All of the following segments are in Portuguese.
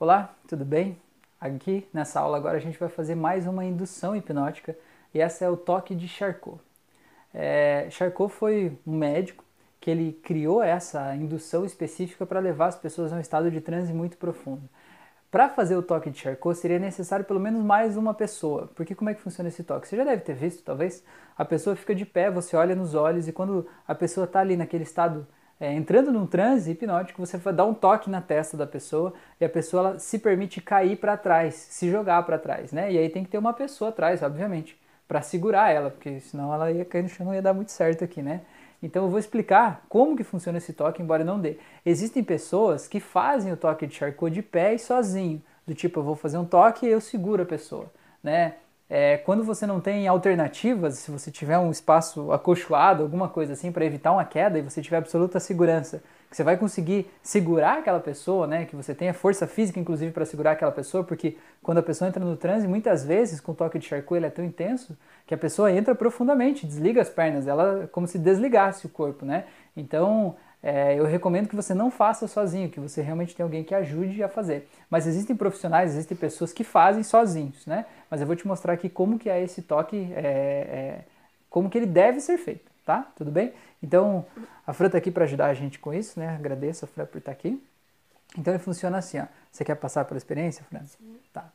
Olá, tudo bem? Aqui nessa aula agora a gente vai fazer mais uma indução hipnótica e essa é o toque de Charcot. É, Charcot foi um médico que ele criou essa indução específica para levar as pessoas a um estado de transe muito profundo. Para fazer o toque de Charcot seria necessário pelo menos mais uma pessoa, porque como é que funciona esse toque? Você já deve ter visto, talvez, a pessoa fica de pé, você olha nos olhos e quando a pessoa está ali naquele estado é, entrando num transe hipnótico, você dar um toque na testa da pessoa e a pessoa se permite cair para trás, se jogar para trás, né? E aí tem que ter uma pessoa atrás, obviamente, para segurar ela, porque senão ela ia cair no chão, não ia dar muito certo aqui, né? Então eu vou explicar como que funciona esse toque, embora não dê. Existem pessoas que fazem o toque de Charcot de pé e sozinho, do tipo eu vou fazer um toque e eu seguro a pessoa, né? É, quando você não tem alternativas, se você tiver um espaço acolchoado, alguma coisa assim, para evitar uma queda e você tiver absoluta segurança, que você vai conseguir segurar aquela pessoa, né? Que você tenha força física, inclusive, para segurar aquela pessoa, porque quando a pessoa entra no transe, muitas vezes, com o toque de Charcot, ele é tão intenso que a pessoa entra profundamente, desliga as pernas, ela como se desligasse o corpo, né? Então, é, eu recomendo que você não faça sozinho, que você realmente tenha alguém que ajude a fazer. Mas existem profissionais, existem pessoas que fazem sozinhos, né? Mas eu vou te mostrar aqui como que é esse toque, é, é, como que ele deve ser feito, tá? Tudo bem? Então, a Fran está aqui para ajudar a gente com isso, né? Agradeço a Fran por estar tá aqui. Então ele funciona assim, ó. Você quer passar pela experiência, Fran? Sim. Tá.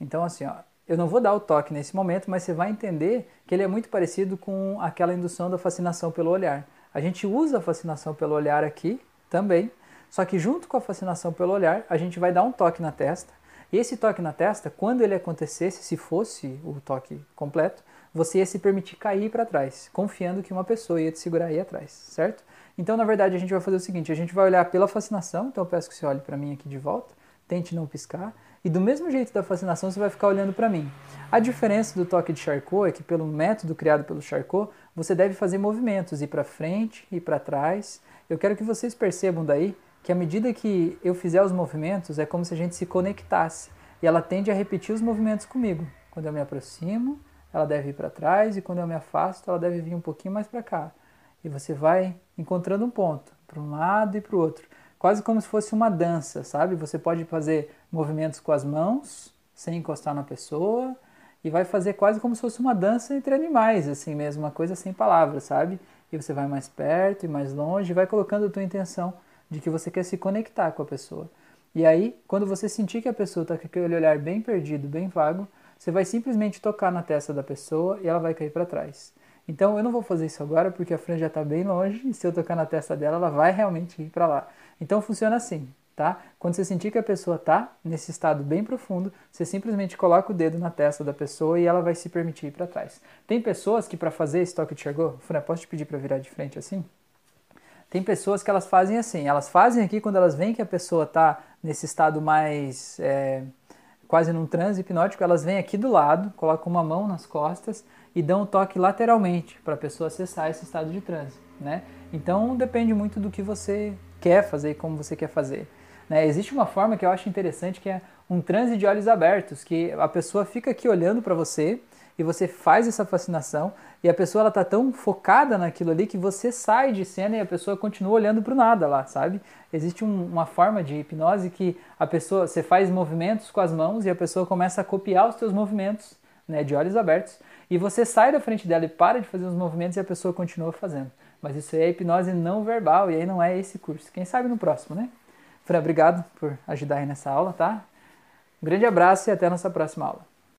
Então assim, ó, eu não vou dar o toque nesse momento, mas você vai entender que ele é muito parecido com aquela indução da fascinação pelo olhar. A gente usa a fascinação pelo olhar aqui também, só que junto com a fascinação pelo olhar, a gente vai dar um toque na testa. E esse toque na testa, quando ele acontecesse, se fosse o toque completo, você ia se permitir cair para trás, confiando que uma pessoa ia te segurar aí atrás, certo? Então, na verdade, a gente vai fazer o seguinte: a gente vai olhar pela fascinação, então eu peço que você olhe para mim aqui de volta, tente não piscar, e do mesmo jeito da fascinação você vai ficar olhando para mim. A diferença do toque de Charcot é que, pelo método criado pelo Charcot, você deve fazer movimentos, ir para frente e para trás. Eu quero que vocês percebam daí que à medida que eu fizer os movimentos, é como se a gente se conectasse. E ela tende a repetir os movimentos comigo. Quando eu me aproximo, ela deve ir para trás, e quando eu me afasto, ela deve vir um pouquinho mais para cá. E você vai encontrando um ponto, para um lado e para o outro. Quase como se fosse uma dança, sabe? Você pode fazer movimentos com as mãos, sem encostar na pessoa, e vai fazer quase como se fosse uma dança entre animais, assim mesmo, uma coisa sem palavras, sabe? E você vai mais perto e mais longe, e vai colocando a tua intenção de que você quer se conectar com a pessoa. E aí, quando você sentir que a pessoa está com aquele olhar bem perdido, bem vago, você vai simplesmente tocar na testa da pessoa e ela vai cair para trás. Então eu não vou fazer isso agora porque a franja está bem longe e se eu tocar na testa dela, ela vai realmente ir para lá. Então funciona assim tá? Quando você sentir que a pessoa está nesse estado bem profundo, você simplesmente coloca o dedo na testa da pessoa e ela vai se permitir ir para trás. Tem pessoas que para fazer esse toque de Charcot, Fran, posso te pedir para virar de frente assim? Tem pessoas que elas fazem assim, elas fazem aqui quando elas veem que a pessoa está nesse estado mais é, quase num transe hipnótico, elas vêm aqui do lado, colocam uma mão nas costas e dão um toque lateralmente para a pessoa acessar esse estado de transe, né? Então depende muito do que você quer fazer e como você quer fazer. Né? Existe uma forma que eu acho interessante que é um transe de olhos abertos, que a pessoa fica aqui olhando para você e você faz essa fascinação e a pessoa ela tá tão focada naquilo ali que você sai de cena e a pessoa continua olhando para o nada lá, sabe? Existe um, uma forma de hipnose que a pessoa você faz movimentos com as mãos e a pessoa começa a copiar os seus movimentos, né, de olhos abertos, e você sai da frente dela e para de fazer os movimentos e a pessoa continua fazendo. Mas isso aí é hipnose não verbal e aí não é esse curso. Quem sabe no próximo, né? Fran, obrigado por ajudar aí nessa aula, tá? Um grande abraço e até a nossa próxima aula.